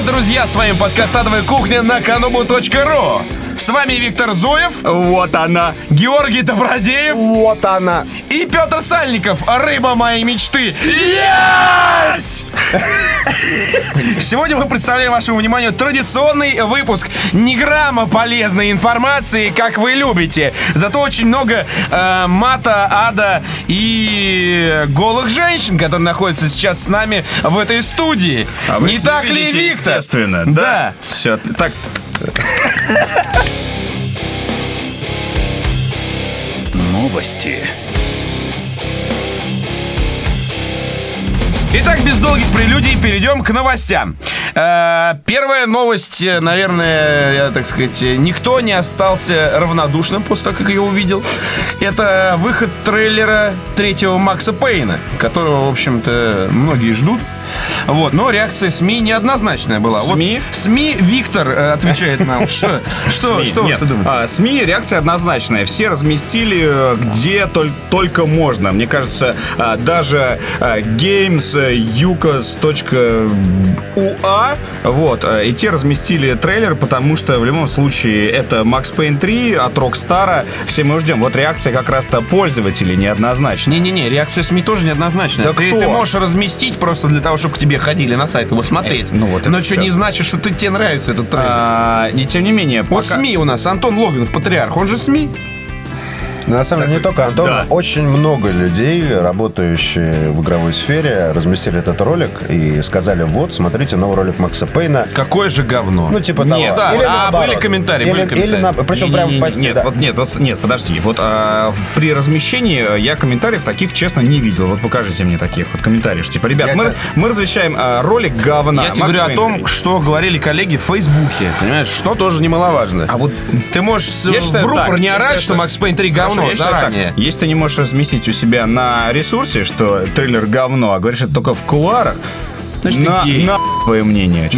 привет, друзья! С вами подкаст «Адовая кухня» на kanubu.ru. С вами Виктор Зуев. Вот она. Георгий Добродеев. Вот она. И Петр Сальников. Рыба моей мечты. Yes! Сегодня мы представляем вашему вниманию традиционный выпуск. Ни грамма полезной информации, как вы любите. Зато очень много э, мата, ада и голых женщин, которые находятся сейчас с нами в этой студии. А Не так ли, Виктор? Естественно, Да. да. Все, так. Новости. Итак, без долгих прелюдий перейдем к новостям. Э, Первая новость, э, наверное, я, так сказать, никто не остался равнодушным после того, как я увидел. Это выход трейлера третьего Макса Пейна, которого, в общем-то, многие ждут. Вот, но реакция СМИ неоднозначная была. Вот СМИ? СМИ Виктор э, отвечает нам. Что, что, СМИ. что ты думаешь? а, СМИ реакция однозначная. Все разместили э, где толь- только можно. Мне кажется, а, даже а, games э, вот, и те разместили трейлер, потому что в любом случае это Max Payne 3 от Rockstar. Все мы ждем. Вот реакция как раз-то пользователей неоднозначная. Не-не-не, реакция СМИ тоже неоднозначная. Да ты, кто? ты можешь разместить просто для того, чтобы к тебе ходили на сайт его смотреть. Э, ну вот Но что не значит, что ты, тебе нравится этот трейлер. А, и тем не менее, Вот пока- СМИ у нас, Антон Логинов, патриарх, он же СМИ. На самом деле, не только Антон, да. очень много людей, работающие в игровой сфере, разместили этот ролик и сказали, вот, смотрите новый ролик Макса Пейна. Какое же говно. Ну, типа Нет, того. да, Или а наоборот. были комментарии, Или, были комментарии. или на- причем прямо в Не-не-не, посте, Нет, да. вот нет, вот, нет, подожди. Вот а, в- при размещении я комментариев таких, честно, не видел. Вот покажите мне таких вот комментариев. что, Типа, ребят, Я мы, тебя- мы размещаем а, ролик говна. Я тебе говорю о Пейн том, три. что говорили коллеги в Фейсбуке. Понимаешь, что тоже немаловажно. А вот Ты можешь Я в считаю рупор так, не орать, что что- Макс Пейн 3 Хорошо, говно я считаю так. заранее. Если ты не можешь разместить у себя на ресурсе, что трейлер говно, а говоришь это только в кулуарах, Значит, на, на твое мнение.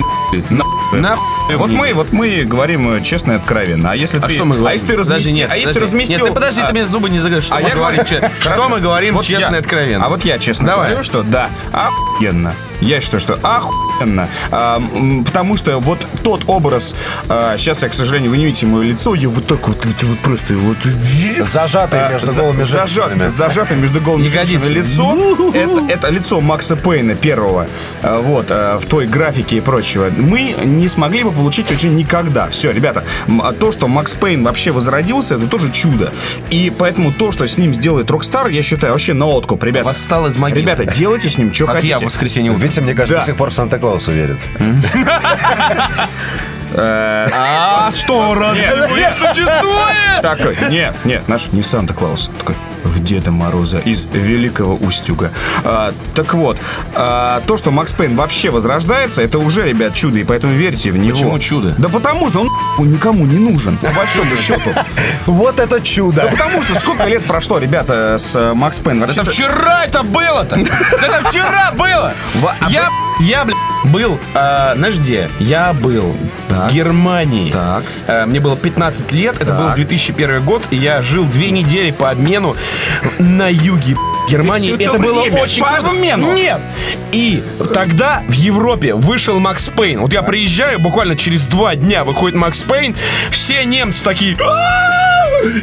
на На вот мы, вот мы говорим честно и откровенно. А если А ты, что мы говорим? А если ты Подожди, разместил, нет, а если ты подожди. разместил, Нет, ты подожди, а, ты мне зубы не заговоришь. Что А мы я говорим, че- что мы говорим Вот честно я- и откровенно. А вот я честно Давай. говорю, что да, охуенно. Я считаю, что охуенно. А, потому что вот тот образ, сейчас я, к сожалению, вы не видите мое лицо, я вот так вот, вот, вот просто вот... Зажатые А, между за- голыми зажат- женщинами. Зажатое между голыми женщинами лицо. Это, это лицо Макса Пейна первого. а, Вот, а, в той графике и прочего. Мы не смогли бы получить уже никогда. Все, ребята, а то, что Макс Пейн вообще возродился, это тоже чудо. И поэтому то, что с ним сделает Rockstar, я считаю вообще на откуп. Ребята, Восстал из могилы. ребята делайте с ним, что хотите. я в воскресенье утром. Витя, мне кажется, Да. до сих пор в Санта-Клауса верит. А что, разве не существует? Такой, нет, нет, наш не Санта-Клаус, такой в Деда Мороза из Великого Устюга. А, так вот, а, то, что Макс Пейн вообще возрождается, это уже, ребят, чудо, и поэтому верьте в него. Почему чудо? Да потому что он нахуй никому не нужен, по большому счету. Вот это чудо! Потому что сколько лет прошло, ребята, с э, Макс Пейн? Это вчера это было-то! Это вчера было! Во- а Я, я, бля, был, а, знаешь где? Я был Так. в Германии. Так. Э, Мне было 15 лет, это Так. был 2001 год, и я жил две недели по обмену на юге Германии. Это то было время очень по круто. обмену? Нет! И тогда в Европе вышел Макс Пейн. Вот я приезжаю, буквально через два дня выходит Макс Пейн, все немцы такие...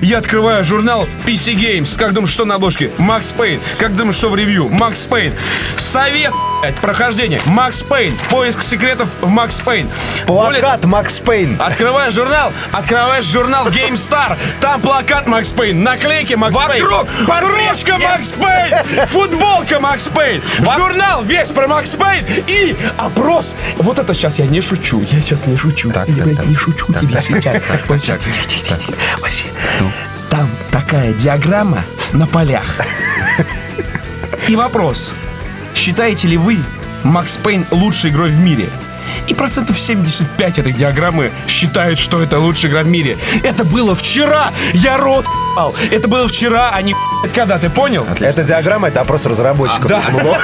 Я открываю журнал PC Games. Как думаешь, что на обложке? Макс Пейн. Как думаешь, что в ревью? Макс Пейн. Совет, блядь, прохождение. Макс Пейн. Поиск секретов в Макс Пейн. Плакат Макс Пейн. Открываешь журнал, открываешь журнал GameStar, там плакат Макс Пейн, наклейки Макс Пейн, Вокруг кружка Макс Пейн, футболка Макс Пейн, журнал весь про Макс Пейн и опрос. Вот это сейчас я не шучу, я сейчас не шучу. Так, я так, так. не шучу тебе сейчас. Вот сейчас. Вообще, Там такая диаграмма на полях. И вопрос. Считаете ли вы Макс Пейн лучшей игрой в мире? И процентов 75 этой диаграммы считают, что это лучшая игра в мире. Это было вчера! Я рот ебал. Это было вчера, а не когда, ты понял? Эта диаграмма — это опрос разработчиков да. самого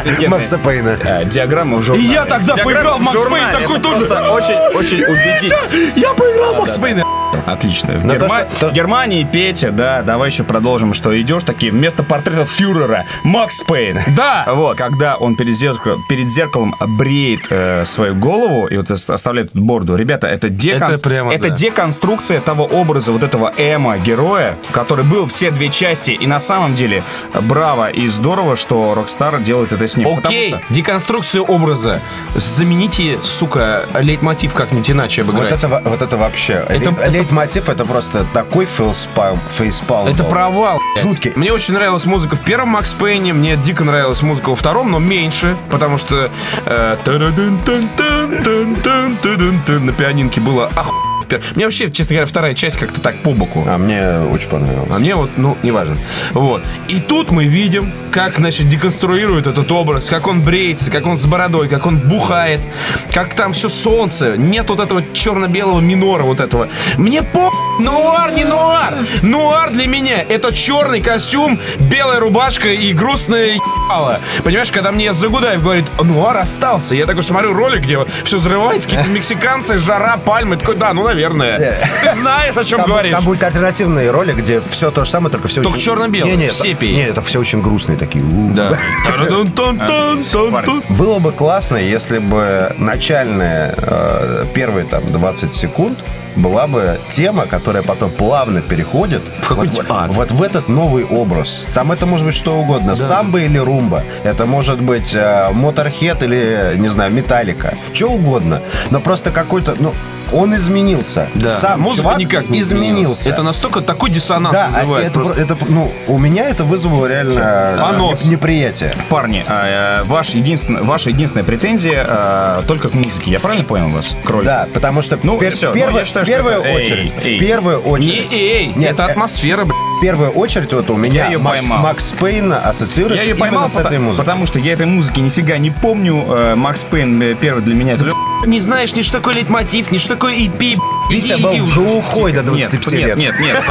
Офигенная, Макса Пейна. э, Диаграмма в журнале. И я тогда Диаграмма поиграл в Макс Пейн, такой тоже. Очень, очень убедительно. Я поиграл в Макс Пейна. Отлично. В, Но то, Герма- что- то- в Германии Петя, да, давай еще продолжим, что идешь такие вместо портрета фюрера Макс Пейн. Да. Вот, когда он перед, зеркал- перед зеркалом бреет э, свою голову и вот ос- оставляет тут бороду. Ребята, это, декон- Это прямо, это да. деконструкция того образа вот этого эмо-героя, который был все две части. И на самом деле браво и здорово, что Rockstar делает это с ним. Окей, что- деконструкцию образа. Замените, сука, лейтмотив как-нибудь иначе Вот обыграть. это, во- вот это вообще. Это- Лейт- это- Лейтмотив это просто такой фейспалм. фейспалм Это был. провал. Жуткий. Мне очень нравилась музыка в первом Макс Пейне, мне дико нравилась музыка во втором, но меньше, потому что э, на пианинке было оху... в пер- Мне вообще, честно говоря, вторая часть как-то так по боку. А мне очень понравилось. А мне вот, ну, неважно. Вот. И тут мы видим, как, значит, деконструирует этот образ, как он бреется, как он с бородой, как он бухает, как там все солнце, нет вот этого черно-белого минора вот этого. Мне по... Нуар не нуар! Нуар для меня это черный костюм, белая рубашка и грустная ебало. Понимаешь, когда мне Загудаев говорит, нуар остался, я такой смотрю ролик, где все взрывается, какие-то мексиканцы, жара, пальмы, такой, да, ну, наверное. Ты знаешь, о чем Там, говоришь. там будет альтернативный ролик, где все то же самое, только все Только очень... черно-белое, Не, не, в сепии. Не, это все очень грустные такие. Да. Было бы классно, если бы начальные э, первые там 20 секунд была бы тема, которая потом плавно переходит В вот, ад. вот в этот новый образ. Там это может быть что угодно. Самбо или румба. Это может быть э, моторхед или, не знаю, металлика. Что угодно. Но просто какой-то, ну, он изменился. Да. Сам Музыка чувак никак не изменился. Это настолько такой диссонанс да, а вызывает. это, просто. это, ну, у меня это вызвало реально э, Понос. неприятие. Парни, а, э, ваш единственный, ваша единственная претензия э, только к музыке. Я правильно понял вас, Кроль? Да, потому что Ну, пер- всё, в ну, первую, я считаю, в первую это- очередь, эй. в первую Не, очередь, эй, Нет, это атмосфера, бля. в первую очередь вот у меня её Макс, поймал. Макс Пейн Я ассоциируется ее именно поймал, с этой музыкой. потому что я этой музыки нифига не помню. Макс Пейн первый для меня это... Не знаешь ни что такое лейтмотив, ни что такое EP. Витя был глухой до 25 нет, лет. Нет, нет,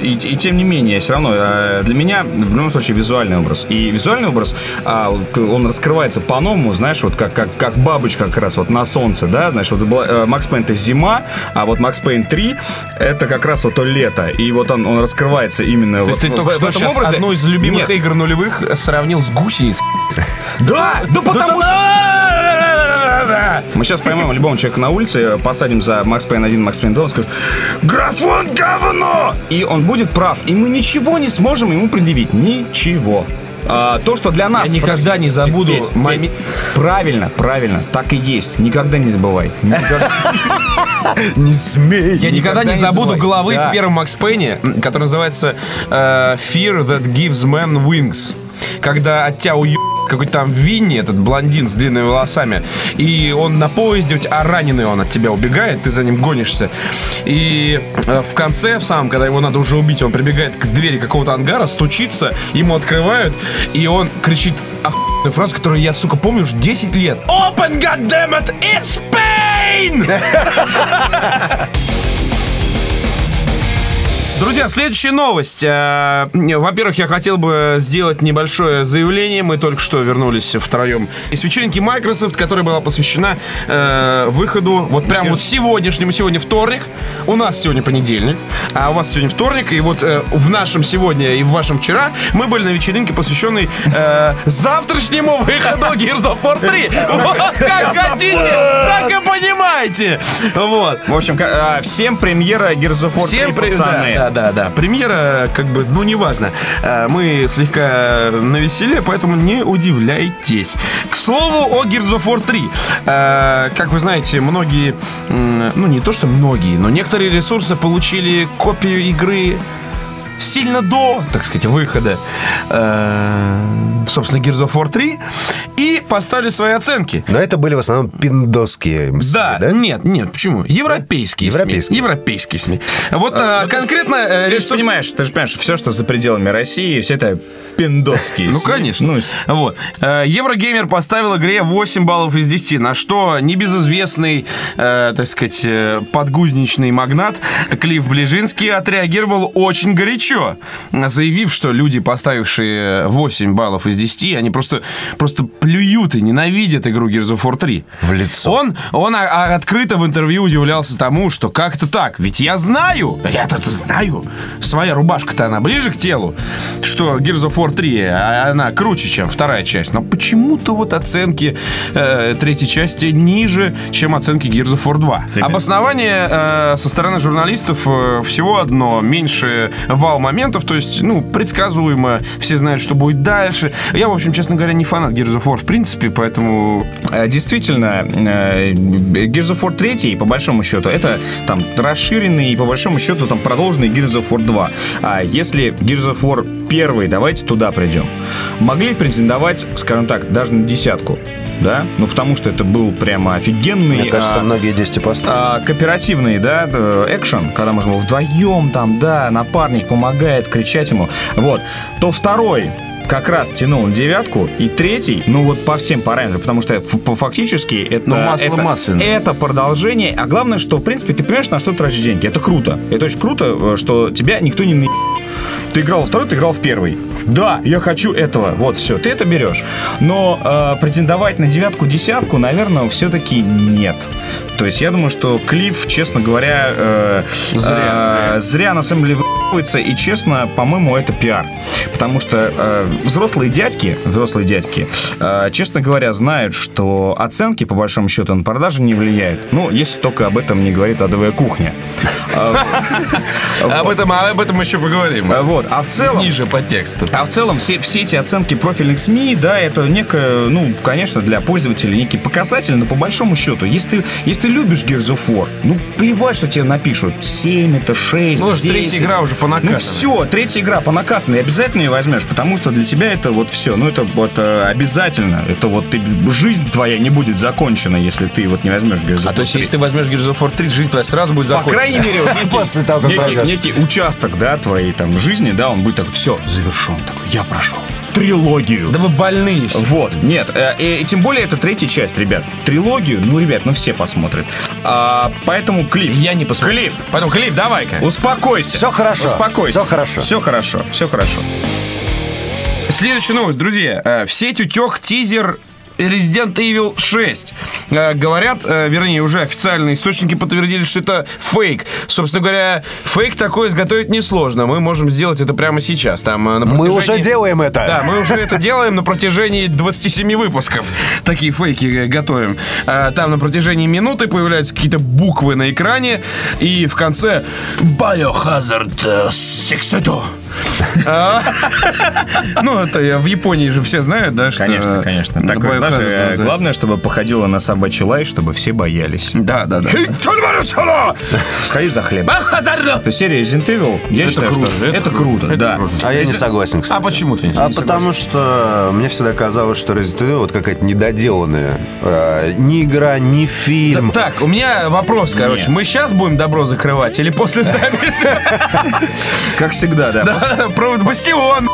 И, и тем не менее, все равно э, для меня в любом случае визуальный образ. И визуальный образ, а, вот он раскрывается по-новому, знаешь, вот как, как, как бабочка как раз вот на солнце, да, знаешь, вот была, э, Макс Пейн это зима, а вот Макс Пейн 3 это как раз вот то лето. И вот он, он раскрывается именно То вот есть ты в- только в что этом сейчас образе. одну из любимых Нет. игр нулевых сравнил с гусеницей. Да, да потому что... Мы сейчас поймем любого человека на улице, посадим за Макс Пейн 1, Макс Пейн 2, он скажет «Графон говно!» И он будет прав. И мы ничего не сможем ему предъявить. Ничего. А, то, что для нас... Я никогда не забуду Петь, Петь, моми- Правильно, правильно. Так и есть. Никогда не забывай. Не смей. Я никогда не забуду главы Да. в первом Макс Пейне, который называется э, Fear That Gives Man Wings. Когда от тебя уеб какой-то там Винни, этот блондин с длинными волосами, и он на поезде, а раненый он от тебя убегает, ты за ним гонишься. И э, в конце, в самом, когда его надо уже убить, он прибегает к двери какого-то ангара, стучится, ему открывают, и он кричит охуенную фразу, которую я, сука, помню уже 10 лет. Open, goddammit, it's pain! Друзья, следующая новость. Э, Во-первых, я хотел бы сделать небольшое заявление. Мы только что вернулись втроем из вечеринки Microsoft, которая была посвящена э, выходу вот прям вот сегодняшнему. Сегодня вторник. У нас сегодня понедельник, а у вас сегодня вторник. И вот э, в нашем сегодня и в вашем вчера мы были на вечеринке, посвященной э, завтрашнему выходу Gears of War 3. Вот как хотите, так и понимаете. Вот. В общем, а, всем премьера Gears of War 3, Всем при- пацаны. Да, да, да. Премьера, как бы, ну, неважно. Э, Мы слегка на веселе, поэтому не удивляйтесь. К слову о Gears of War 3. Э, Как вы знаете, многие, ну, не то что многие, но некоторые ресурсы получили копию игры сильно до, так сказать, выхода, э, собственно, Gears of War 3 и поставили свои оценки. Но это были в основном пиндосские СМИ, Да, да? нет, нет, почему? Европейские, Европейские. СМИ. Европейские СМИ. Вот а, Ну, ты ж- конкретно... э, Ты же понимаешь, ты же понимаешь, все, что за пределами России, все это пиндоские. Ну, СМИ. конечно. Ну, Вот. Э, Еврогеймер поставил игре 8 баллов из 10, на что небезызвестный, э, так сказать, подгузничный магнат Клифф Ближинский отреагировал очень горячо. Еще, заявив, что люди, поставившие 8 баллов из 10, они просто, просто плюют и ненавидят игру Gears of War 3. В лицо. Он, он а- а- открыто в интервью удивлялся тому, что как это так? Ведь я знаю, я-то знаю. Своя рубашка-то она ближе к телу, что Gears of War 3, а она круче, чем вторая часть. Но почему-то вот оценки э, третьей части ниже, чем оценки Gears of War 2. Обоснование э, со стороны журналистов э, всего одно. Меньше вау-моментов, то есть, ну, предсказуемо, все знают, что будет дальше. Я, в общем, честно говоря, не фанат Gears of War в принципе, поэтому Э, Действительно, э, Gears of War 3, по большому счету, это там расширенный и по большому счету там продолженный Gears of War 2. А если Gears of War 1, давайте туда придем, могли претендовать, скажем так, даже на десятку, да? Ну, потому что это был прямо офигенный... Мне кажется, а, многие 10 поставили. а, кооперативный, да, э, экшен, когда можно было вдвоем там, да, напарник помогает кричать ему, вот, то второй как раз тянул на девятку, и третий, ну вот по всем параметрам, потому что фактически это, Ну, масло это, масляное. это продолжение, а главное, что, в принципе, ты понимаешь, на что ты тратишь деньги, это круто, это очень круто, э, что тебя никто не на... Ты играл во второй, ты играл в первый. Да, я хочу этого. Вот, все, ты это берешь. Но э, претендовать на девятку, десятку, наверное, все-таки нет. То есть я думаю, что Клифф, честно говоря, э, Зря, э, зря на самом деле выебывается, и честно, по-моему, это пиар. Потому что э, взрослые дядьки, взрослые дядьки, э, честно говоря, знают, что оценки, по большому счету, на продажи не влияют. Ну, если только об этом не говорит адовая кухня. об этом, об этом еще поговорим. Э, Вот, а в целом... Ниже по тексту. А в целом все, все эти оценки профильных СМИ, да, это некое, ну, конечно, для пользователей некий показатель, но по большому счету, если ты, если ты любишь Gears of War, ну, плевать, что тебе напишут 7, это 6, Ну, слушай, 10. третья игра уже по накатанной. Ну, все, третья игра по накатанной, обязательно ее возьмешь, потому что для тебя это вот все, ну, это вот э, обязательно, это вот ты, жизнь твоя не будет закончена, если ты вот не возьмешь Gears А то есть, 3. если ты возьмешь Gears of War 3, жизнь твоя сразу будет По закончена. крайней мере, После того, как некий- некий участок, да, твоей там жизни, да, он будет так, все, завершен, такой, я прошел трилогию. Да вы больные все. Вот, нет, э, и, и тем более это третья часть, ребят. Трилогию, ну, ребят, ну все посмотрят. А, поэтому Клифф. Я не посмотрю. Клифф, Поэтому, Клифф, давай-ка. успокойся. Всё хорошо, Успокойся. всё хорошо. Все хорошо, все хорошо. Следующая новость, друзья. Э, В сеть утек тизер Resident Evil 6. Э, Говорят, э, вернее, уже официальные источники подтвердили, что это фейк. Собственно говоря, фейк такой изготовить несложно. Мы можем сделать это прямо сейчас. Там, э, на Мы протяжении- уже делаем это. Да, мы уже это делаем на протяжении 27 выпусков. Такие фейки готовим. Там на протяжении минуты появляются какие-то буквы на экране, и в конце Biohazard 6. А, Ну, это в Японии же все знают, да? Конечно, конечно. главное, чтобы походило на собачий лай, чтобы все боялись. Да, да, да. Сходи за хлебом. То серия Resident Evil, я Это считаю, круто, что это это круто, это да. круто. А я не согласен, кстати. А почему ты не А не потому что мне всегда казалось, что Resident Evil вот какая-то недоделанная. э, ни игра, ни фильм. Так, у меня вопрос, короче. Мы сейчас будем добро закрывать или после записи? Как всегда, да. Провод Бастион.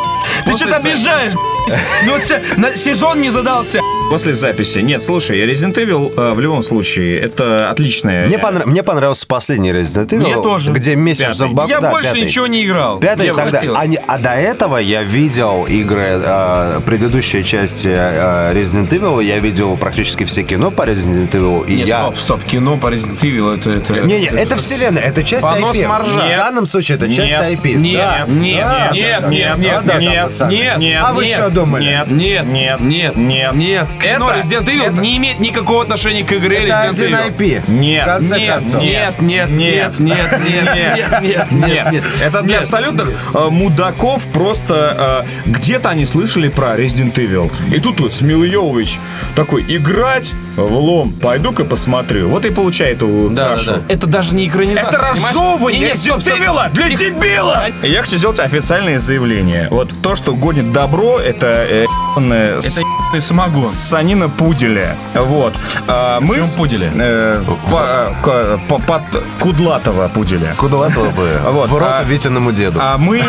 Ты что-то записи. обижаешь, Ну, вот сезон не задался. После записи. Нет, слушай, Resident Evil э, в любом случае, это отличная... Мне, понра- мне понравился последний Resident Evil, Мне тоже. где месяц зомбаков. Я да, больше пятый. ничего не играл. Пятый тогда. А, не- а до этого я видел игры, э, предыдущие части э, Resident Evil, я видел практически все кино по Resident Evil, и Нет, я... стоп, стоп, кино по Resident Evil, это... это Не-не, это вселенная, это часть Понос IP. моржа. В данном случае это часть Нет. IP. Нет, Да, нет, да, нет, да, нет, да, нет, да, да, нет, пацаны. нет, нет, А вы нет, что думали? нет. Нет, Нет, нет, нет. нет. Кино Это- Resident Evil это- не имеет никакого отношения к игре Это Resident Evil. IP. Нет, В конце Нет, концов. нет, нет, нет, нет, нет, нет, нет, Нет, нет. это для абсолютных э, мудаков просто э, где-то они слышали про Resident Evil. И тут вот Смил Йовович такой, играть в лом, пойду-ка посмотрю. Вот и получает у Да, да, хорошо. да. Это даже не экранизация. Это разжевывание Не, не, стоп, стоп. дебила для дебила! Я хочу сделать официальное заявление. Вот то, что гонит добро, это э, ебаная Это ебаный самогон. Санина Пуделя. Вот. А мы... Чем с- Пуделя? э, по- по- под Кудлатого Пуделя. Куда-то бы. Вот, В рот а- Витиному деду. А мы...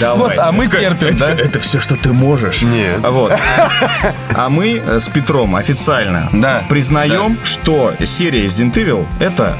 Давай. Вот, а мы Это- терпим, это, да? Это все, что ты можешь. Нет. Вот. А мы э, с Петром официально Да. признаем, что серия Resident Evil это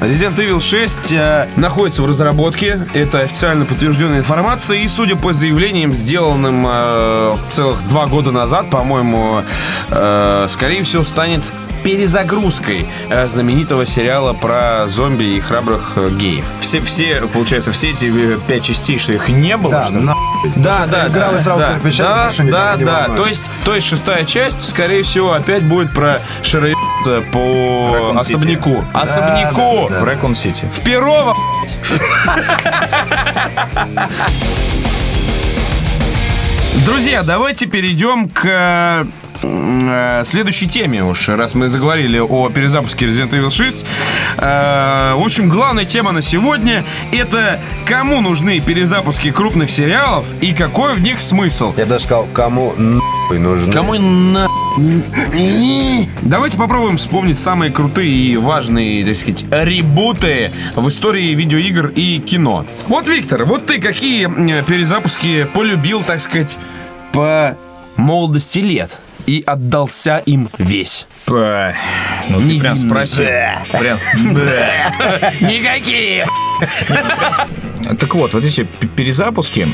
Resident Evil 6 э, находится в разработке. Это официально подтвержденная информация. И, судя по заявлениям, сделанным э, целых два года назад, по-моему, э, скорее всего, станет перезагрузкой э, знаменитого сериала про зомби и храбрых э, геев. Все, все, получается, все эти э, пять частей, что их не было, Да, что ли? на- Да, да, Играл да, да, да, да, да. То есть, то есть шестая часть, скорее всего, опять будет про шароеб по Raccoon City. особняку. Особняку. да, В Рэкон Сити. В Перово, Друзья, давайте перейдем к следующей теме уж, раз мы заговорили о перезапуске Resident Evil 6. Э, в общем, главная тема на сегодня — это кому нужны перезапуски крупных сериалов и какой в них смысл. Я бы даже сказал, кому нахуй нужны. Кому на... Давайте попробуем вспомнить самые крутые и важные, так сказать, ребуты в истории видеоигр и кино. Вот, Виктор, вот ты какие м, перезапуски полюбил, так сказать, по молодости лет и отдался им весь? П- Ну, ты прям спросил. Прям. Никакие! Так вот, вот эти перезапуски,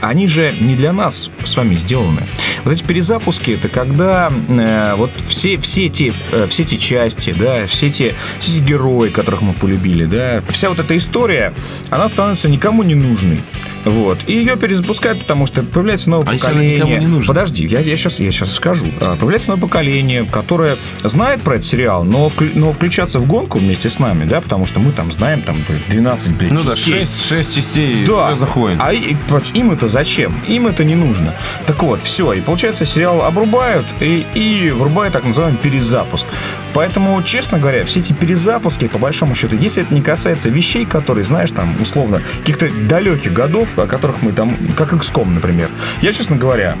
они же не для нас с вами сделаны. Вот эти перезапуски это когда э, вот все, все, те, э, все те части, да, все те, все те герои, которых мы полюбили, да, вся вот эта история, она становится никому не нужной. Вот. И ее перезапускают, потому что появляется новое А если она поколение. не нужна? Подожди, я, я, сейчас, я сейчас скажу. А, Появляется новое поколение, которое знает про этот сериал, но, вклю- но включаться в гонку вместе с нами, да, потому что мы там знаем там 12 блин, Ну да, частей. 6, 6 частей Да. «Звездных войн». А им это зачем? Им это не нужно. Так вот, все. И получается, сериал обрубают и, и врубают так называемый перезапуск. Поэтому, честно говоря, все эти перезапуски, по большому счету, если это не касается вещей, которые, знаешь, там, условно, каких-то далеких годов, о которых мы там, как XCOM, например. Я, честно говоря,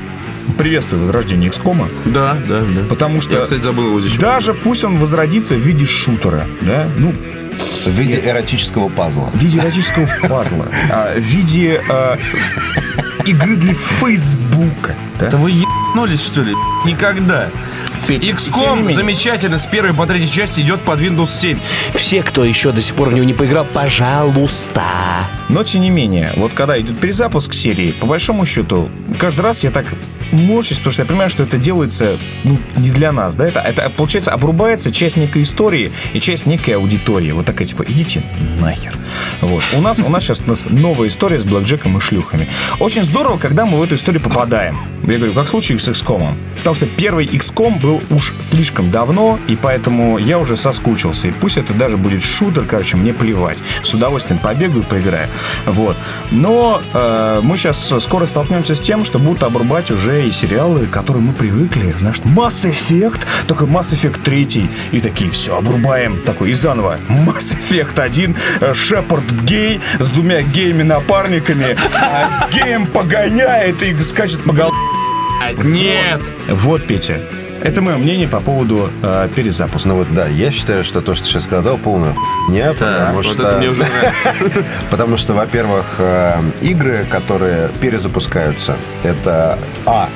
приветствую возрождение XCOM, Да, да, да. потому что Я, кстати, забыл его здесь. даже пусть он возродится в виде шутера, да, ну, В виде эротического пазла. в виде эротического пазла, а, в виде а, игры для Фейсбука. Да вы ебнулись, что ли? Никогда. Не XCOM замечательно с первой по третьей части идет под Windows 7. Все, кто еще до сих пор в него не поиграл, пожалуйста. Но, тем не менее, вот когда идет перезапуск серии, по большому счету, каждый раз я так морщусь, потому что я понимаю, что это делается ну, не для нас, да, это, это, получается, обрубается часть некой истории и часть некой аудитории. Вот такая, типа, идите нахер. Вот. У нас, у нас сейчас у нас новая история с блэкджеком и шлюхами. Очень здорово, когда мы в эту историю попадаем. Я говорю, как в случае с XCOM. Потому что первый XCOM был уж слишком давно, и поэтому я уже соскучился. И пусть это даже будет шутер, короче, мне плевать. С удовольствием побегаю, поиграю. Вот. Но э, мы сейчас скоро столкнемся с тем, что будут обрубать уже и сериалы, к которым мы привыкли. Знаешь, Mass Effect, только Mass Effect 3. И такие, все, обрубаем. Такой, и заново. Mass Effect 1, э, Шепард гей с двумя геями-напарниками. а Геем погоняет и скачет по голове. Нет! Вот, Петя. Это мое мнение по поводу э, перезапуска. Ну вот да, я считаю, что то, что ты сейчас сказал, полная хуйня, Так, потому вот что... это мне уже нравится. Потому что, во-первых, э, игры, которые перезапускаются, это А.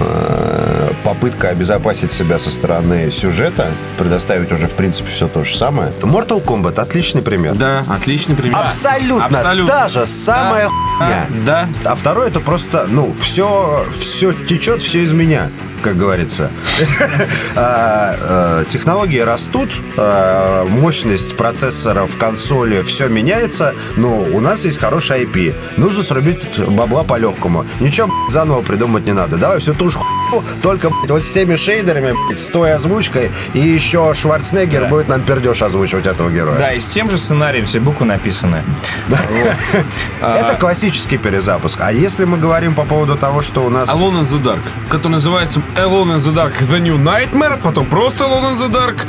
э, Попытка обезопасить себя со стороны сюжета, предоставить уже, в принципе, все то же самое. Mortal Kombat отличный пример. Да, отличный пример. Абсолютно, Абсолютно. та же самая хуйня. Да. А второе это просто, ну, все, все течет, все из меня, как говорится. А, э, Технологии растут, а, мощность процессоров, консоли, все меняется, но у нас есть хороший IP. Нужно срубить бабла по-легкому. Ничего заново придумать не надо. Давай всю ту же хуйню, только вот с теми шейдерами, с той озвучкой, и еще Шварценеггер будет нам пердеж озвучивать этого героя. Да, и с тем же сценарием все буквы написаны. Это классический перезапуск. А если мы говорим по поводу того, что у нас... Alone in the Dark, который называется Alone in the Dark The New Nightmare, потом просто Alone in the Dark,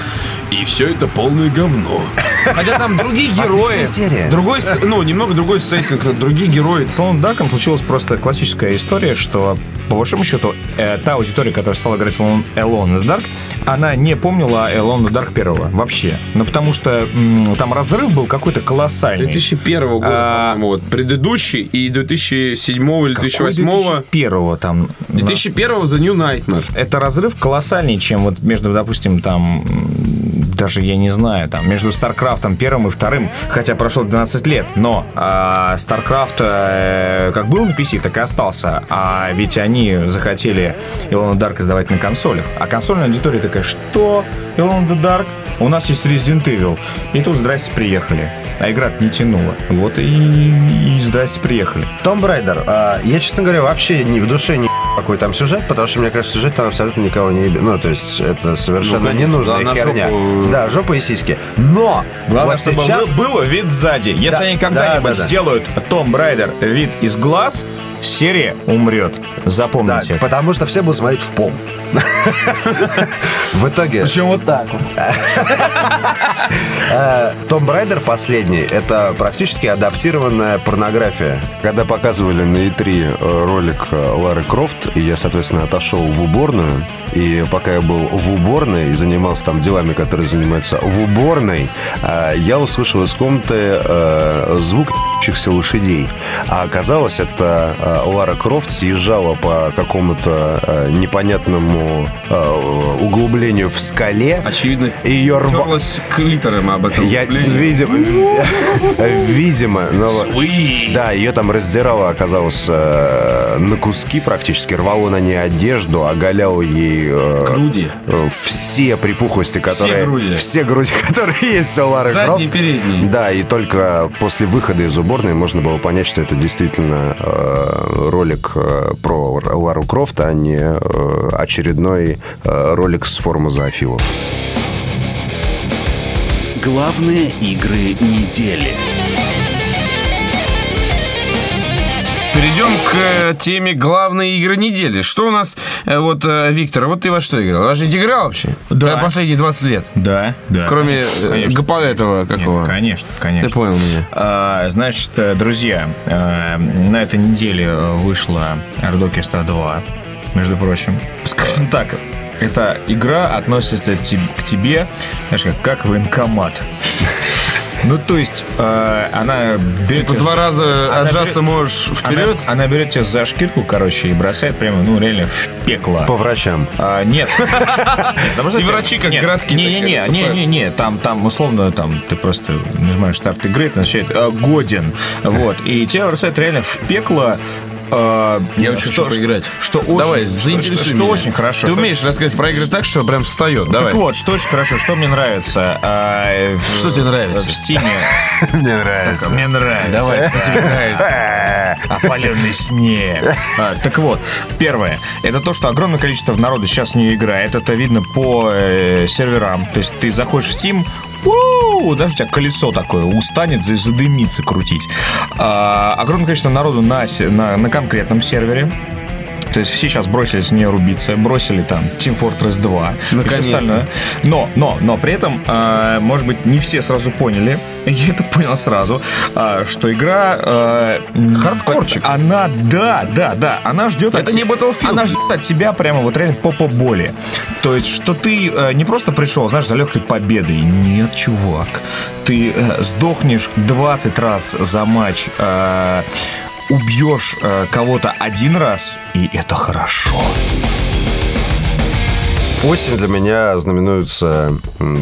и все это полное говно. Хотя там другие герои. Серия. Другой, с- ну, немного другой сеттинг, другие герои. С Лоун Дарком случилась просто классическая история, что, по большому счету, э, та аудитория, которая стала играть в Alone Alone in the Dark, она не помнила Alone in the Dark первого вообще. Ну, потому что м, там разрыв был какой-то колоссальный. 2001 года, А, по-моему, вот, предыдущий, и 2007 или Какой 2008 2001 там. 2001 The New Nightmare. Это разрыв колоссальней, чем вот между, допустим, там м, даже, я не знаю, там, между Старкрафтом первым и вторым, хотя прошло 12 лет, но StarCraft э, как был на PC, так и остался. А ведь они захотели Alone in the Dark издавать на консолях. А консольная аудитория такая, что? Alone in the Dark? У нас есть Resident Evil. И тут здрасте, приехали. А игра не тянула. Вот и, и здрасте, приехали. Tomb Raider, а, я, честно говоря, вообще не в душе не какой там сюжет, потому что, мне кажется, сюжет там абсолютно никого не ебет. Ну, то есть, это совершенно Ну, конечно, ненужная на херня. жопу. Да, жопа и сиськи. Но Главное, вот чтобы сейчас... было вид сзади. Если Да, они когда-нибудь да, да, да. сделают Том Брайдер вид из глаз, серия умрет. Да, Запомните. это. потому что все будут смотреть в пол. В итоге... Причем вот так вот. Э, Том Брайдер последний — это практически адаптированная порнография. Когда показывали на E3 э, ролик э, Лары Крофт, и я, соответственно, отошел в уборную, и пока я был в уборной и занимался там делами, которые занимаются в уборной, э, я услышал из комнаты э, звук лошадей. А оказалось, это э, Лара Крофт съезжала по какому-то э, непонятному э, углублению в скале. Очевидно, И ее рва... клитором об этом. Я, видимо, видимо, но да, ее там раздирало, оказалось, э, на куски практически, рвало на ней одежду, оголяло ей Груди. все припухлости, которые... груди. Все груди, которые есть у Лары Крофт. Да, и только после выхода из уборной можно было понять, что это действительно ролик э, про Лару Крофт, а не э, очередной э, ролик с форума зоофилов. Главные игры недели. Перейдем к э, теме главной игры недели. Что у нас, э, вот, э, Виктор, вот ты во что играл? Же не играл вообще? Да. За последние 20 лет. Да, да. Кроме конечно, конечно. ГП этого Нет, какого. конечно, Ты конечно. понял меня. А, Значит, друзья, на этой неделе вышла Ардокиста 2, между прочим. Скажем так, эта игра относится к тебе, знаешь, как, как военкомат. Ну, то есть, э, она берет... По тебя- два раза она отжаться берет- можешь вперед. Она, она берет тебя за шкирку, короче, и бросает прямо, ну, реально в пекло. По врачам. А, нет. И врачи как градки Не-не-не, не-не-не, там, там условно, там, ты просто нажимаешь старт игры, это означает э, годен. Вот. И тебя бросают реально в пекло. Э, Я очень хочу поиграть. Что очень, Давай, что- заинтересуй что, что очень хорошо. Ты Что- умеешь рассказать про игры так, что прям встает. Давай. Так вот, что очень хорошо, что мне нравится. а, в- Что тебе нравится? В Стиме. Мне нравится. Мне нравится. Давай, что тебе нравится? Опаленный снег. А, так вот, первое. Это то, что огромное количество народу сейчас в нее играет. Это видно по э, серверам. То есть ты заходишь в Steam, у, даже у тебя колесо такое устанет за- задымится крутить. А, огромное количество народу на, на, на конкретном сервере. То есть все сейчас бросились в нее рубиться, бросили там Team Fortress 2 и всё Наконец-то. остальное. Но, но, но при этом, э, может быть, не все сразу поняли, я это понял сразу, а, что игра... э, Хардкорчик. Она, да, да, да, она ждет... Это от не Battlefield. Она ждет от тебя прямо вот реально попа боли. То есть, что ты э, не просто пришел, знаешь, за легкой победой. Нет, чувак. Ты э, сдохнешь 20 раз за матч, э, убьешь э, кого-то один раз, и это хорошо. Осень для меня знаменуется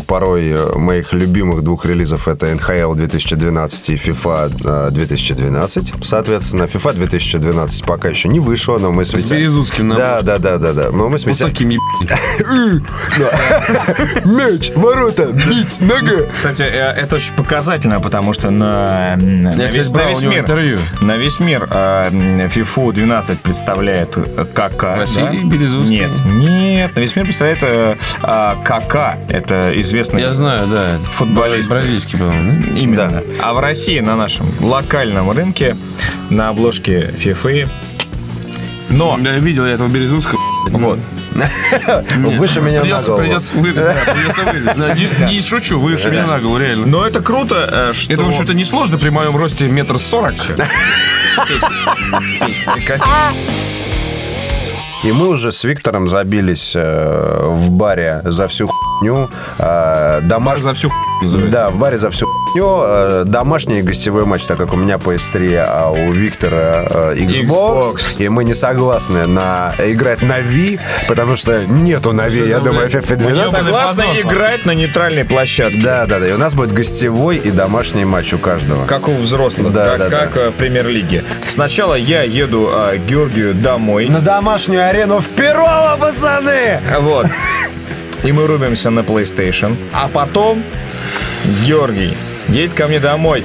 порой э, моих любимых двух релизов. Это NHL 2012 и FIFA э, 2012. Соответственно, FIFA 2012 пока еще не вышла, но мы с С Витя- Березутским на Да, да, да, да, да. Но мы с Вот Витя- таким еб- Мяч, ворота, бить, нога. Кстати, э, это очень показательно, потому что на, на весь, на мир, интервью. на весь мир э, FIFA 12 представляет э, КК. Василий да? Березутский. Нет, нет, на весь мир представляет э, а, КК. Это известный Я знаю, да. Футболист. Бразильский, по-моему, да? Именно. Да. А в России на нашем локальном рынке на обложке FIFA. Но Я видел я этого Березутского. вот. Выше меня на Придется, голову. придется. Да, Не шучу, выше меня на голову, реально. Но это круто, э, что... Это, в общем-то, несложно при моем росте метр сорок. Петь. И мы уже с Виктором забились э, в баре за всю хуйню. э, домаш- За всю хуйню. Да, в баре за всю хуйню. Э, Домашний и гостевой матч, так как у меня PS3, а у Виктора э, Xbox, Xbox. и мы не согласны на играть на V, потому что нету на V, я думаю, FF12. Согласны играть на нейтральной площадке. Да, да, да. И у нас будет гостевой и домашний матч у каждого. Как у взрослых, Да, как, да, как, э, в премьер-лиге. Сначала я еду а, Георгию домой. На домашнюю арену в Перово, пацаны! Вот. И мы рубимся на PlayStation. А потом Георгий едет ко мне домой.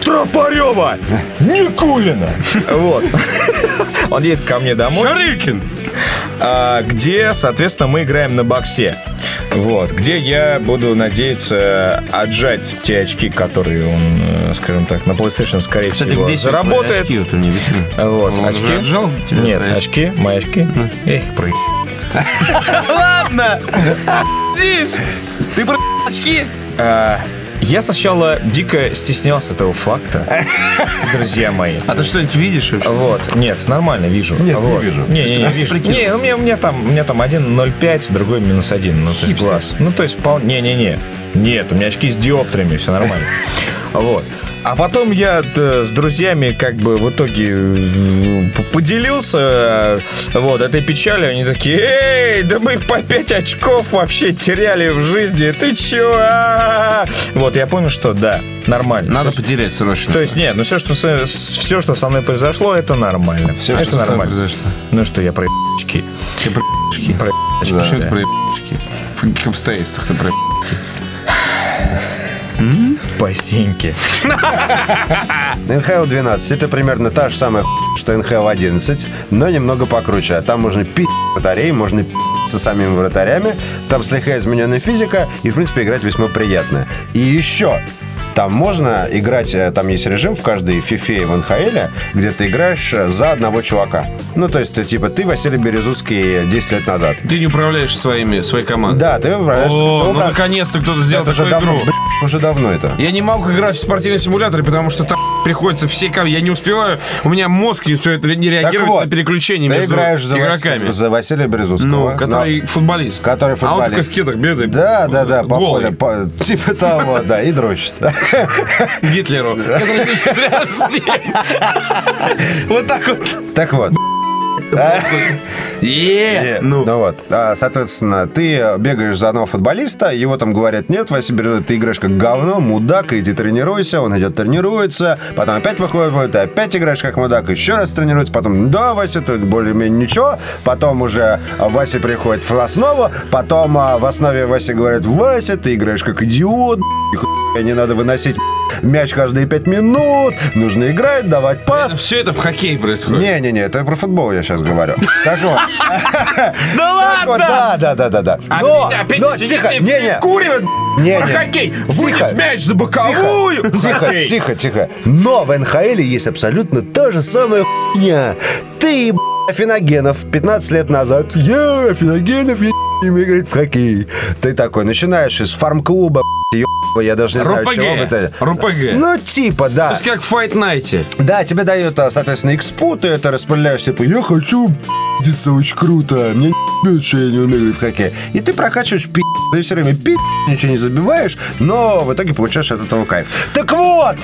Тропарева! Никулина! Вот. Он едет ко мне домой. Шарыкин! а, где, соответственно, мы играем на боксе. Вот, где я буду надеяться отжать те очки, которые он, э, скажем так, на PlayStation, скорее Кстати, всего, где заработает. очки? Вот ты мне. Вот, Он очки. уже отжал тебе Нет, твои очки, мои очки. Я их про... Ладно! Ты про очки? Я сначала дико стеснялся этого факта, друзья мои. А ты что-нибудь видишь вообще? Вот, нет, нормально вижу. Нет, не вот. вижу. Не, есть не, ты не вижу. Не, у меня, у меня там, у меня там один 0,5, другой минус один, ну то есть глаз. Ну то есть вполне, не, не, не, нет, у меня очки с диоптриями, все нормально. Вот. А потом я э, с друзьями как бы в итоге э, поделился э, вот этой печалью. Они такие, эй, да мы по 5 очков вообще теряли в жизни. Ты чё? А-а-а!» Вот, я понял, что да, нормально. Надо То есть- потерять срочно. то есть нет, ну все, что со, все, что со мной произошло, это нормально. Всё, это что нормально. произошло? Ну что, я про очки. Ты про очки. Про очки. Почему ты да. про очки? В каких обстоятельствах ты про Спасеньки. НХЛ 12 это примерно та же самая хуйня, что НХЛ 11, но немного покруче. А Там можно пить батареи, можно пить со самими вратарями. Там слегка измененная физика, и, в принципе, играть весьма приятно. И еще, там можно играть, э, там есть режим в каждой фифе в НХЛ, где ты играешь э, за одного чувака. Ну, то есть, ты, типа, ты Василий Березутский 10 лет назад. Ты не управляешь своими, своей командой. Да, ты управляешь... О, ты ну управ- наконец-то кто-то сделал Это же такую давно, игру. блин, уже давно это. Я не могу играть в спортивном симуляторе, потому что там приходится все кам- Я не успеваю, у меня мозг не успевает ре- не реагировать вот, на переключение ты между играешь за, Вас- игроками. за Василия Березутского. Ну, который футболист. Который А он футболист. в скидах бедает. Да, да, да, по полю, по- типа того, да, и дрочит. Гитлеру. который бежит рядом с ним. Вот так вот. Так вот. Ну, Ну, вот, А, соответственно, ты бегаешь за одного футболиста, его там говорят, нет, Вася ты играешь как говно, мудак, иди тренируйся, он идет тренируется, потом опять выходит, ты опять играешь как мудак, еще раз тренируется, потом, да, Вася, ты более-менее ничего, потом уже Вася приходит в основу, потом а, в основе Вася говорит, Вася, ты играешь как идиот, не надо выносить мяч каждые пять минут, нужно играть, давать пас. все это в хоккей происходит. Не-не-не, это про футбол я сейчас говорю. Так вот. Да вот, Да, да, да, да, да. Но, опять но, тихо, и не-не. вкуривает Не, не. хоккей. Тихо. Вынес мяч за боковую. Тихо, тихо, тихо. Но в НХЛ есть абсолютно та же самая хуйня. Ты, Афиногенов 15 лет назад. Я, Афиногенов, я не играть в хоккей. Ты такой, начинаешь из фарм-клуба, я даже не знаю, РПГ. чего ты... РПГ. Ну, типа, да. То есть как в Fight Night. Да, тебе дают, а, соответственно, экспу, ты это распределяешь, типа, я хочу пиздиться очень круто, мне не что я не умею играть в хоккей. И ты прокачиваешь пи***, ты все время пи***, ничего не забиваешь, но в итоге получаешь от этого кайф. Так вот,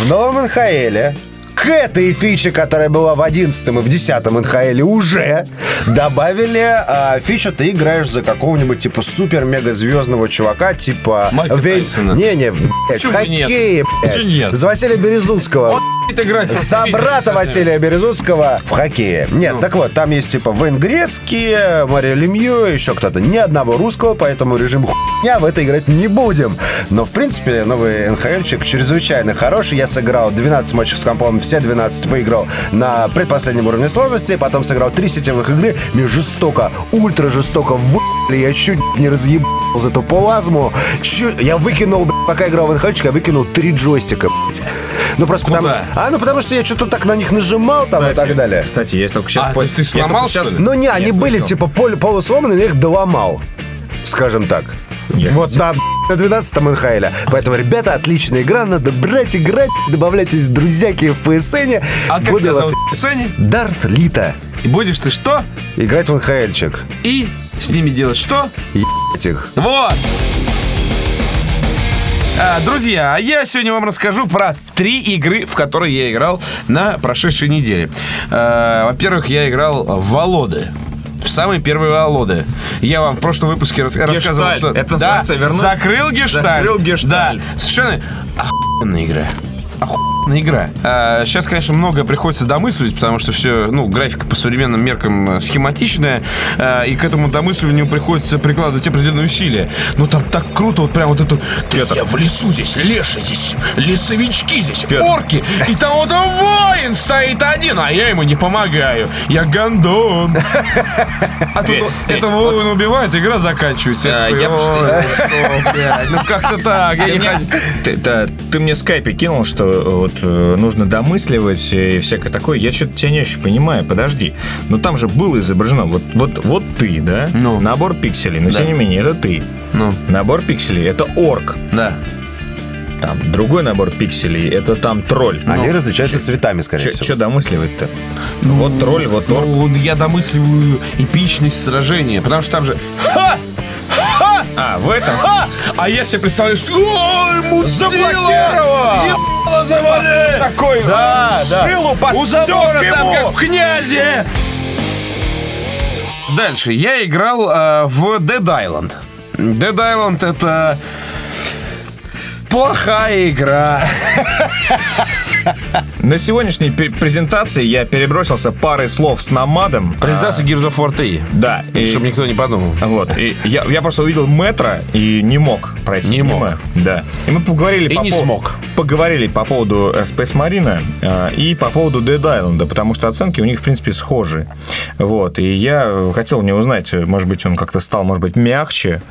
в новом НХЛ к этой фиче, которая была в 11 и в 10 НХЛ уже добавили а, фичу, ты играешь за какого-нибудь типа супер-мега-звездного чувака, типа... Майка Тайсона. Не-не, блядь, хоккей, блядь. За Василия Березутского. Собрата Витя. Василия Березутского в хоккее. Нет, так вот, там есть типа Вейн Грецкий, Мария Лемью, еще кто-то. Ни одного русского, поэтому режим хуйня в это играть не будем. Но, в принципе, новый НХЛчик чрезвычайно хороший. Я сыграл 12 матчев с компом, все 12 выиграл на предпоследнем уровне сложности, потом сыграл 3 сетевых игры. Мне жестоко, ультра жестоко выебали. Я чуть не разъебал за эту плазму. Чуть- Я выкинул, блядь, пока играл в НХЛчик, я выкинул 3 джойстика, блядь. Ну, просто потому... Куда? А, ну потому что я что-то так на них нажимал там и так далее. Кстати, я только сейчас А, то есть ты сломал, что ли? Ну не, они Нет, были слышал. типа полу- полусломаны, но я их доломал. Скажем так. Вот на, на 12-м НХЛ. Поэтому, ребята, отличная игра. Надо брать, играть, добавляйтесь в друзьяки в PSN. А как Буду тебя вас... зовут? Сани? Дарт Лита. И будешь ты что? Играть в НХЛчик. И с ними делать что? Ебать их. Вот. А, друзья, а я сегодня вам расскажу про три игры, в которые я играл на прошедшей неделе. А, во-первых, я играл в Володы. В самые первые Володы. Я вам в прошлом выпуске рас- рассказывал, что... Это да, вернуть- закрыл гештальт. Закрыл гештальт. Да, совершенно охуенная игра. Охуенная игра. А, сейчас, конечно, многое приходится домысливать, потому что все, ну, графика по современным меркам э, схематичная, а, и к этому домысливанию приходится прикладывать определенные усилия. Но там так круто, вот прям вот это... Я в лесу здесь, леши здесь, лесовички здесь, орки, и там вот воин стоит один, а я ему не помогаю. Я гондон. А тут этого воина убивают, игра заканчивается. А, Я я такой, б- «Ой, что, блядь, Ну как-то так. я Ты не мне- ходил». Ты, да, ты мне в скайпе кинул, что вот э, нужно домысливать и всякое такое. Я что-то тебя не очень понимаю. Подожди. Но там же было изображено вот, вот, вот ты, да? Ну. Набор пикселей. Но тем не менее, это ты. Ну, Набор пикселей это орк. да. Там другой набор пикселей это там тролль. Они различаются цветами, скорее Что всего. домысливать-то? Вот тролль, вот орк. Ну, я домысливаю эпичность сражения, потому что там же... Ха! Ха! А, в этом Ха! А я себе представляю, что... Ой, мудила! Заблокировал! Ебало завали! такой Да, да. шилу под У забора стёк там, ему. как в князе! Дальше. Я играл э, в Dead Island. Dead Island это плохая игра. На сегодняшней презентации я перебросился парой слов с намадом. Презентация Gears of War 3. Да, и, Чтобы никто не подумал. вот, и я, я просто увидел метро и не мог пройти. Не мог. Да. И мы поговорили И по не пов- смог. Поговорили по поводу э, Space Marine э, и по поводу Dead Island, потому что оценки у них, в принципе, схожи. Вот. И я э, хотел него узнать, э, может быть, он как-то стал, может быть, мягче,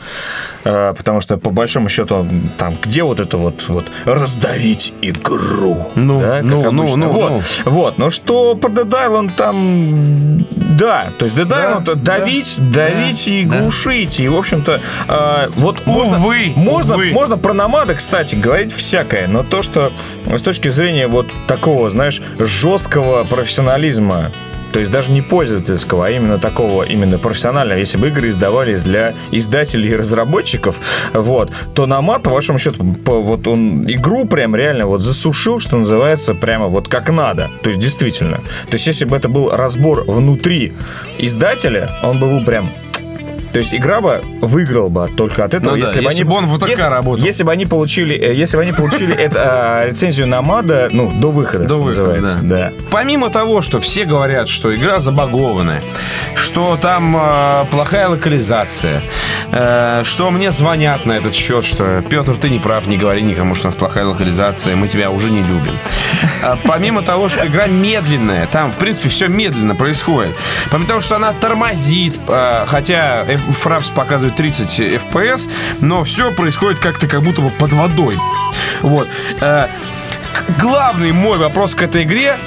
э, потому что, по большому счету, там, где вот это вот, вот раздавить игру? Ну, да, ну, ну, обычно. ну, вот. ну. Вот, но что по Dead Island там, да, то есть Dead Island давить, давить и глушить, и, в общем-то, э, вот можно, Увы, можно, увы. можно про намада, кстати, говорить всякое, но то, что с точки зрения вот такого, знаешь, жесткого профессионализма, то есть даже не пользовательского, а именно такого, именно профессионального. Если бы игры издавались для издателей и разработчиков, вот, то Намат, по вашему счету, по- вот он игру прям реально вот засушил, что называется, прямо вот как надо. То есть действительно. То есть если бы это был разбор внутри издателя, он бы был прям то есть игра бы выиграла бы только от этого, Ну да, если, бы если они бы он в ВТК если, работал. если бы они получили, э, если бы они получили это, а, рецензию на Мада, ну до выхода, До выхода, да. Помимо того, что все говорят, что игра забагованная, что там э, плохая локализация, э, что мне звонят на этот счет, что Петр, ты не прав, не говори никому, что у нас плохая локализация, мы тебя уже не любим. А помимо того, что игра медленная, там, в принципе, все медленно происходит. Помимо того, что она тормозит, э, хотя Фрапс показывает 30 FPS, но все происходит как-то как будто бы под водой. Вот. Э, главный мой вопрос к этой игре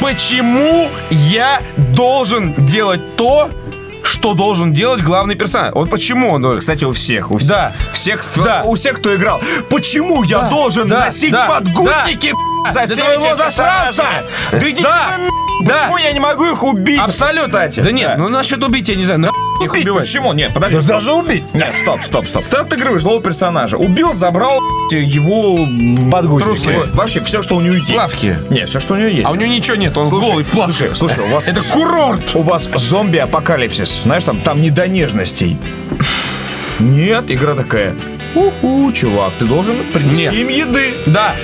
Почему я должен делать то, что должен делать главный персонаж? Вот почему он должен? Кстати, у всех, у всех, Да. всех, Да. у всех, кто играл. Почему я Да, должен да, носить да, подгузники да. за Да этими засранца! Да идите Да. вы на- Да. Почему я не могу их убить? Абсолютно. Кстати. Да нет, ну насчет убить, я не знаю, на их Убить? убивать. Почему? Нет, подожди. стоп. даже убить. Нет, стоп, стоп, стоп. Ты отыгрываешь злого персонажа. Убил, забрал его Подгузники. Вообще все, что у него есть. Плавки. Нет, все, что у него есть. А у него ничего нет, он Слушай, голый в плавках. слушай, слушай, у вас Это курорт. у вас зомби-апокалипсис. Знаешь, там, там не до нежностей. Нет, игра такая. У-у, чувак, ты должен принести Нет. им еды. Да.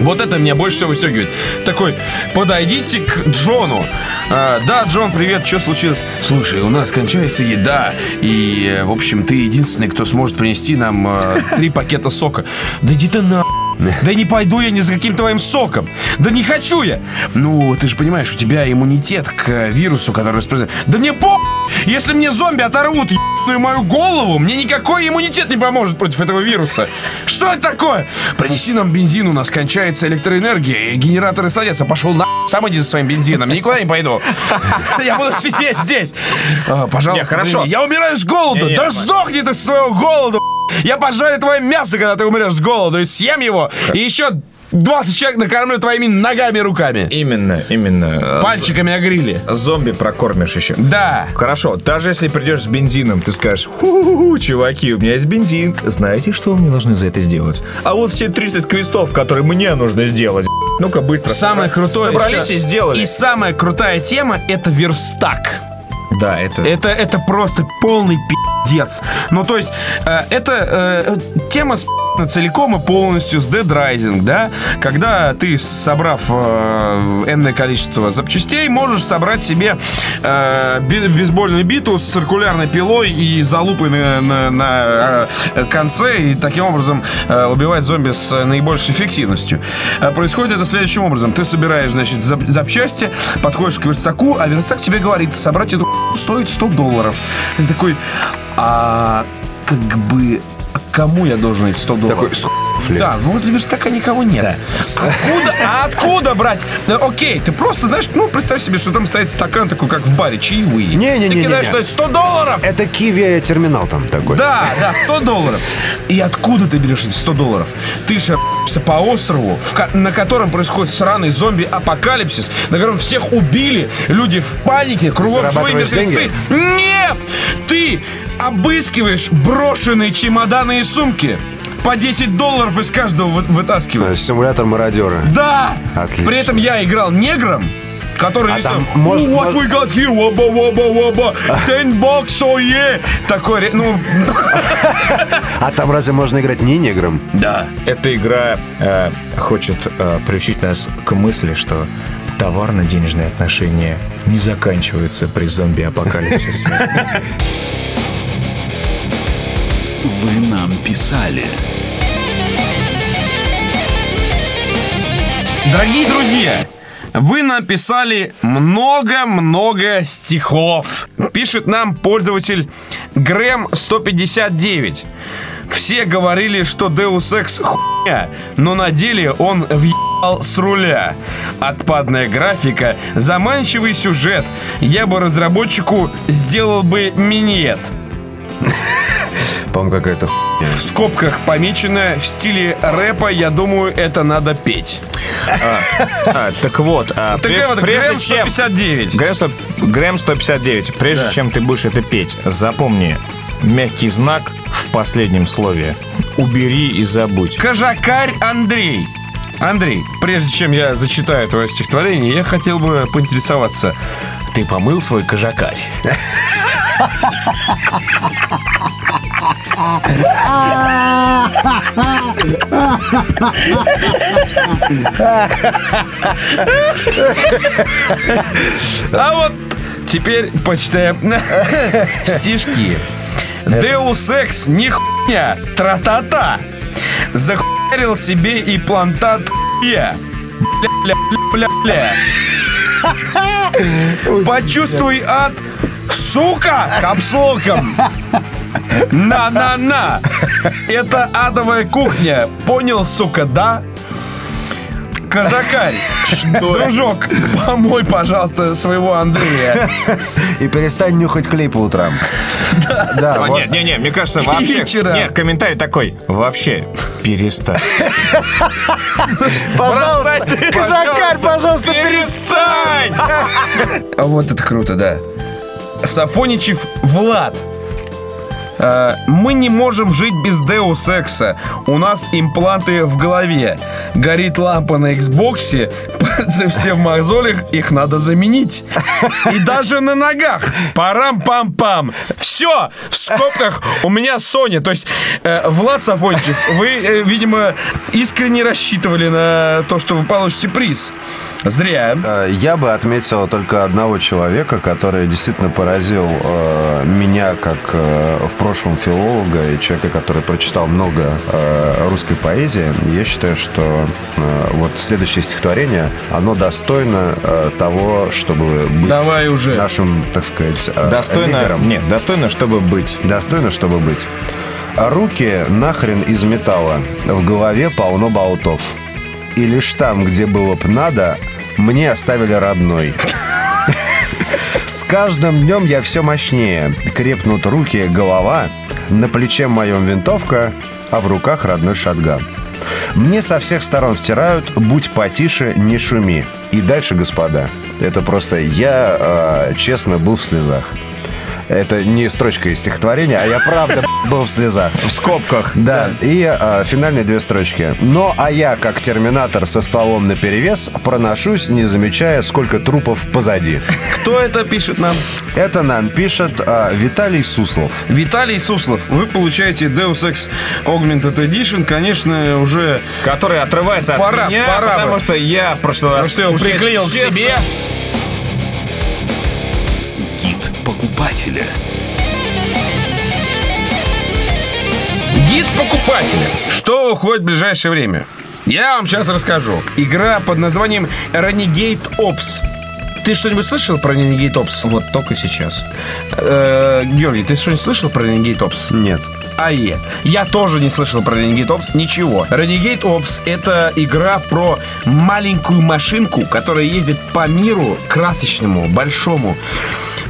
Вот это меня больше всего выстегивает. Такой, подойдите к Джону. А, да, Джон, привет, что случилось? Слушай, у нас кончается еда, и, э, в общем, ты единственный, кто сможет принести нам э, три пакета сока. Да иди ты на... Да не пойду я ни за каким твоим соком. Да не хочу я. Ну, ты же понимаешь, у тебя иммунитет к э, вирусу, который распространяется. Да мне по... Если мне зомби оторвут ебаную мою голову, мне никакой иммунитет не поможет против этого вируса. Что это такое? Принеси нам бензин, у нас кончается электроэнергия, и генераторы садятся. Пошел на... Сам иди за своим бензином, никуда не пойду. Я буду сидеть здесь. А, Пожалуйста, хорошо. Я умираю с голоду. Да сдохни ты с своего голода. Я пожарю твое мясо, когда ты умрешь с голоду, и съем его. И еще 20 человек накормлю твоими ногами и руками. Именно, именно. Пальчиками огрили. Зомби прокормишь еще. Да. Хорошо, даже если придешь с бензином, ты скажешь, ху-ху-ху, чуваки, у меня есть бензин. Знаете, что вы мне должны за это сделать? А вот все 30 квестов, которые мне нужно сделать. Ну-ка, быстро. Самое крутое... Собрались еще- и сделали. И самая крутая тема — это верстак. Да, это... Это, это просто полный пиздец. Ну, то есть, э, это э, тема спи***на целиком и полностью с Dead Rising, да? Когда ты, собрав э, энное количество запчастей, можешь собрать себе э, бейсбольную биту с циркулярной пилой и залупой на, на- на, э, конце, и таким образом э, убивать зомби с наибольшей эффективностью. Э, происходит это следующим образом. Ты собираешь, значит, зап- запчасти, подходишь к верстаку, а верстак тебе говорит, собрать эту стоит 100 долларов. Ты такой, а как бы кому я должен эти 100 долларов? Такой, хуфли. Да, возле верстака никого нет. Откуда, а откуда брать? Да, окей, ты просто, знаешь, ну, представь себе, что там стоит стакан такой, как в баре, чаевые. Не-не-не-не-не. Ты кидаешь туда 100 долларов! Это Киви терминал там такой. Да, да, 100 долларов. И откуда ты берешь эти 100 долларов? Ты шаришься по острову, в ко- на котором происходит сраный зомби-апокалипсис, на котором всех убили, люди в панике, кругом живые мертвецы. Нет! Ты обыскиваешь брошенные чемоданы и сумки. По 10 долларов из каждого вы- вытаскиваешь. Э, Симулятор мародера. Да! Отлично. При этом я играл негром, который А там знаю, мож- «Oh, what we got here, waба, waба, waба, ten bucks, oh yeah. Такой, ну, А там разве можно играть не негром? да. Эта игра э, хочет э, приучить нас к мысли, что товарно-денежные отношения не заканчиваются при зомби-апокалипсисе. Вы нам писали. Дорогие друзья, вы написали много-много стихов. Пишет нам пользователь Грэм 159. Все говорили, что Deus Ex хуйня, но на деле он въебал с руля. Отпадная графика, заманчивый сюжет. Я бы разработчику сделал бы миньет. По-моему, какая-то ху- В скобках помечено в стиле рэпа, я думаю, это надо петь. А, так вот, а, Так прежде, вот, прежде Грэм чем... 159. Грэм, 100 Грэм 159. Прежде чем ты будешь это петь, запомни мягкий знак в последнем слове. Убери и забудь. Кожакарь Андрей. Андрей, прежде чем я зачитаю твое стихотворение, я хотел бы поинтересоваться. Ты помыл свой кожакарь? А вот теперь почитаем стишки. Deus Ex не хуйня, тра-та-та. Захуярил себе и плантат хуя. Бля-бля-бля-бля. Почувствуй ад, сука, капслоком. На-на-на. Это адовая кухня. Понял, сука, да? Козакарь, дружок, помой, пожалуйста, своего Андрея. И перестань нюхать клей по утрам. Да, да. А, вот. Нет, не, не, мне кажется, вообще... вечера. Нет, комментарий такой. Вообще, перестань. Пожалуйста, Кожакарь, пожалуйста, Перестань! А Вот это круто, да. Сафоничев Влад. Э, Мы не можем жить без Ex. У нас импланты в голове. Горит лампа на Xbox, пальцы все в мозолях, их надо заменить. И даже на ногах. Парам-пам-пам. Все! В скобках у меня Sony. То есть, э, Влад Сафоничев, вы, э, видимо, искренне рассчитывали на то, что вы получите приз. Зря. Э, Я бы отметил только одного человека, который действительно поразил э, меня как э, в прошлом филолога и человека, который прочитал много э, русской поэзии. Я считаю, что вот следующее стихотворение, оно достойно того, чтобы быть Давай уже. нашим, так сказать, Достойно... лидером. Нет, достойно, чтобы быть. Достойно, чтобы быть. Руки нахрен из металла, в голове полно болтов. И лишь там, где было б надо, мне оставили родной. С каждым днем я все мощнее. Крепнут руки, голова. На плече моем винтовка, а в руках родной шатган. Мне со всех сторон втирают «будь потише, не шуми». И дальше, господа, это просто я, э, честно, был в слезах. Это не строчка из стихотворения, а я правда был в слезах. В скобках. Да, и э, финальные две строчки. Но а я, как терминатор со стволом наперевес, проношусь, не замечая, сколько трупов позади. Кто это пишет нам? Это нам пишет э, Виталий Суслов. Виталий Суслов. Вы получаете Deus Ex Augmented Edition, конечно, уже... Который отрывается Пора, от меня, пора потому бы. что я в прошлый раз что я приклеил к себе. Покупателя. Гид покупателя. Что уходит в ближайшее время? Я вам сейчас расскажу. Игра под названием Renegade Ops. Ты что-нибудь слышал про Renegade Ops? Вот только сейчас. Э, Георгий, ты что-нибудь слышал про Renegade Ops? Нет. АЕ. Я тоже не слышал про Renegade Ops ничего. Renegade Ops — это игра про маленькую машинку, которая ездит по миру красочному, большому,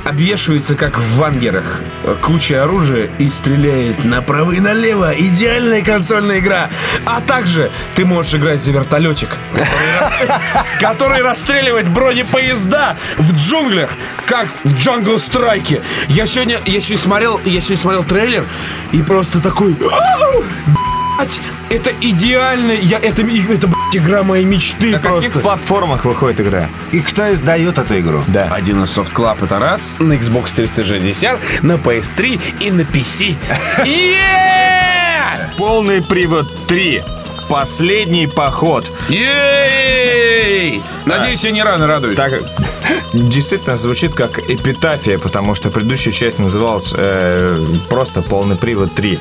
обвешивается, как в вангерах, куча оружия и стреляет направо и налево. Идеальная консольная игра. А также ты можешь играть за вертолетик, который рас- который расстреливает бронепоезда в джунглях, как в Jungle Страйке. Я сегодня, я сегодня смотрел, я сегодня смотрел трейлер и просто такой... «Ау! Это идеально, я, это, это блядь, игра моей мечты На просто. каких платформах выходит игра? И кто издает эту игру? Да. Один из Soft Club это раз. На Xbox 360, на PS3 и на PC. Yeah! Полный привод 3. Последний поход. Ей! Надеюсь, я не рано радуюсь. Так, действительно звучит как эпитафия, потому что предыдущая часть называлась э, просто «Полный привод 3».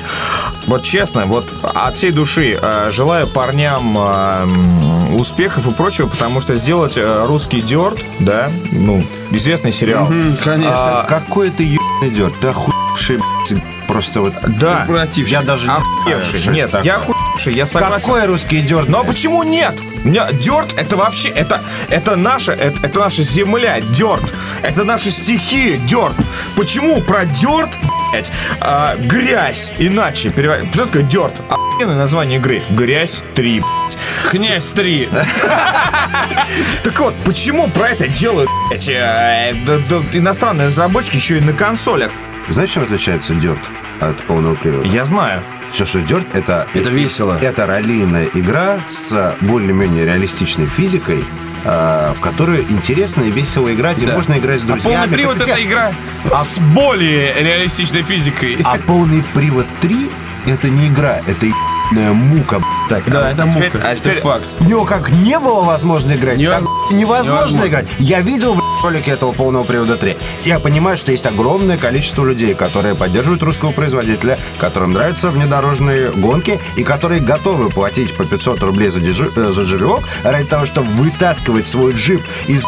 Вот честно, вот от всей души э, желаю парням э, успехов и прочего, потому что сделать э, русский дёрт, да, ну, известный сериал. конечно. А, Какой ты ебаный? Ты охуевший, блядь, просто вот... да. Я даже не охуевший. Нет, я охуевший, я согласен. Какой русский дерт? Но почему нет? Дерт это вообще, это, это наша, это, это наша земля, дерт. Это наши стихии, дерт. Почему про дерт, а, грязь иначе переводить? Что такое дерт? Охуенное название игры. Грязь 3, Князь 3. Так вот, почему про это делают, блядь, э, иностранные разработчики еще и на консолях? Знаешь, чем отличается дерт от полного привода? Я знаю. Все, что дерт, это... Это весело. Это раллийная игра с более-менее реалистичной физикой, э, в которую интересно и весело играть, и Да. можно играть с А друзьями. полный привод Кстати, это игра а- с более реалистичной физикой. А полный привод 3 это не игра, это ебаная мука. б***ь. Да, это теперь- мука. а Это теперь- факт. В него как не было возможно играть, Невоз- так невозможно невозможно. играть. Я видел б***ь, ролики этого полного привода 3. Я понимаю, что есть огромное количество людей, которые поддерживают русского производителя, которым нравятся внедорожные гонки и которые готовы платить по 500 рублей за, дежи- э, за жировок ради того, чтобы вытаскивать свой джип из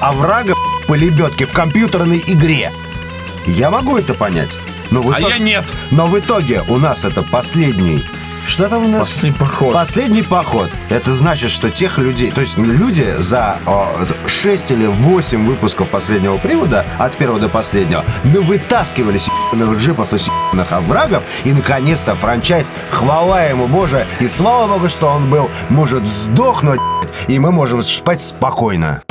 оврага по лебедке в компьютерной игре. Я могу это понять. Но в А итоге- я нет. но в итоге у нас это последний... Что там у нас? Последний поход. Последний поход. Это значит, что тех людей, то есть люди за 6 или 8 выпусков последнего привода, от первого до последнего, ну вытаскивали с ебаных джипов и с ебаных оврагов, и наконец-то франчайз, хвала ему Боже, и слава Богу, что он был, может сдохнуть, и мы можем спать спокойно.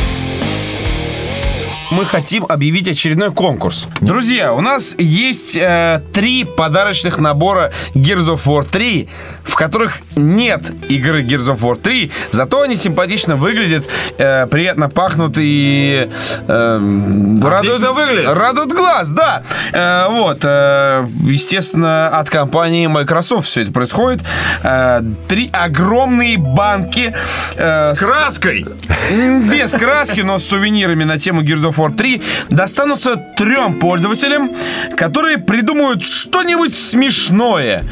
Мы хотим объявить очередной конкурс. Друзья, у нас есть э, три подарочных набора Gears of War 3, в которых нет игры Gears of War 3, зато они симпатично выглядят, э, приятно пахнут и э, радуют, выглядят. радуют глаз, да. Э, вот, э, естественно, от компании Microsoft все это происходит. Э, три огромные банки э, С краской. М, Без краски, но с сувенирами на тему Gears of War 3 достанутся трем пользователям, которые придумают что-нибудь смешное.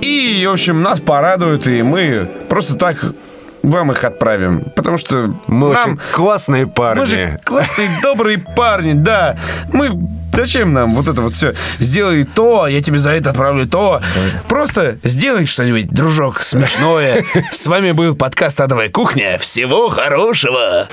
И, в общем, нас порадуют, и мы просто так вам их отправим. Потому что Мы нам... очень классные парни. Мы же классные, добрые парни, да. Мы... Зачем нам вот это вот все? Сделай то, я тебе за это отправлю то. Просто сделай что-нибудь, дружок, смешное. С вами был подкаст «Адовая кухня». Всего хорошего!